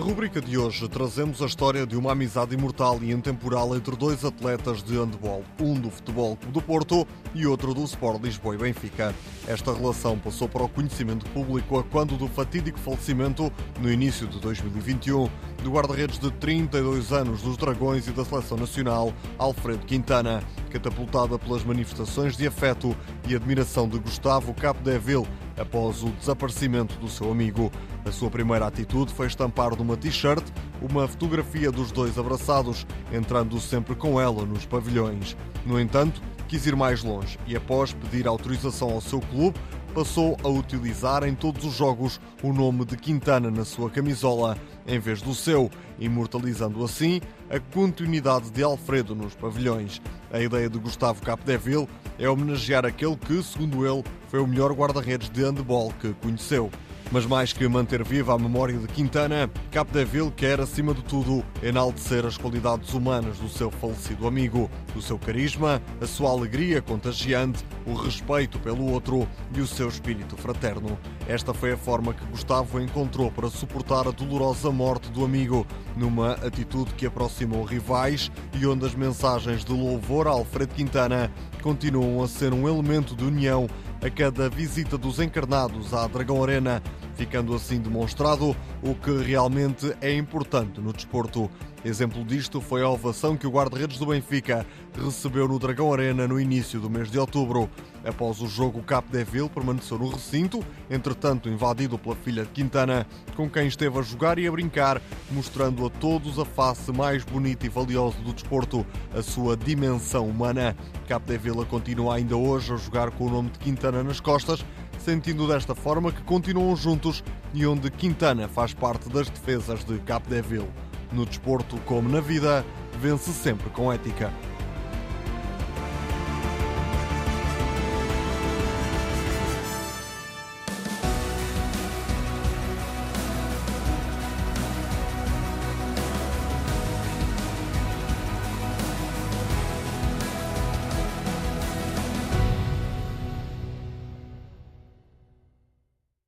rubrica de hoje trazemos a história de uma amizade imortal e intemporal entre dois atletas de handball, um do Futebol Clube do Porto e outro do Sport Lisboa e Benfica. Esta relação passou para o conhecimento público a quando do fatídico falecimento, no início de 2021, do guarda-redes de 32 anos dos Dragões e da Seleção Nacional, Alfredo Quintana, catapultada pelas manifestações de afeto e admiração de Gustavo Capdeville após o desaparecimento do seu amigo. A sua primeira atitude foi estampar numa t-shirt uma fotografia dos dois abraçados, entrando sempre com ela nos pavilhões. No entanto, quis ir mais longe e, após pedir autorização ao seu clube, passou a utilizar em todos os jogos o nome de Quintana na sua camisola, em vez do seu, imortalizando assim a continuidade de Alfredo nos pavilhões. A ideia de Gustavo Capdeville é homenagear aquele que, segundo ele, foi o melhor guarda-redes de handball que conheceu. Mas mais que manter viva a memória de Quintana, Capdeville quer, acima de tudo, enaltecer as qualidades humanas do seu falecido amigo, o seu carisma, a sua alegria contagiante, o respeito pelo outro e o seu espírito fraterno. Esta foi a forma que Gustavo encontrou para suportar a dolorosa morte do amigo, numa atitude que aproximou rivais e onde as mensagens de louvor a Alfredo Quintana continuam a ser um elemento de união a cada visita dos encarnados à Dragão Arena, ficando assim demonstrado o que realmente é importante no desporto. Exemplo disto foi a ovação que o guarda-redes do Benfica recebeu no Dragão Arena no início do mês de outubro. Após o jogo, o Capdeville permaneceu no recinto, entretanto invadido pela filha de Quintana, com quem esteve a jogar e a brincar, mostrando a todos a face mais bonita e valiosa do desporto, a sua dimensão humana. Capdeville continua ainda hoje a jogar com o nome de Quintana nas costas, sentindo desta forma que continuam juntos e onde Quintana faz parte das defesas de Capdeville. No desporto, como na vida, vence sempre com ética.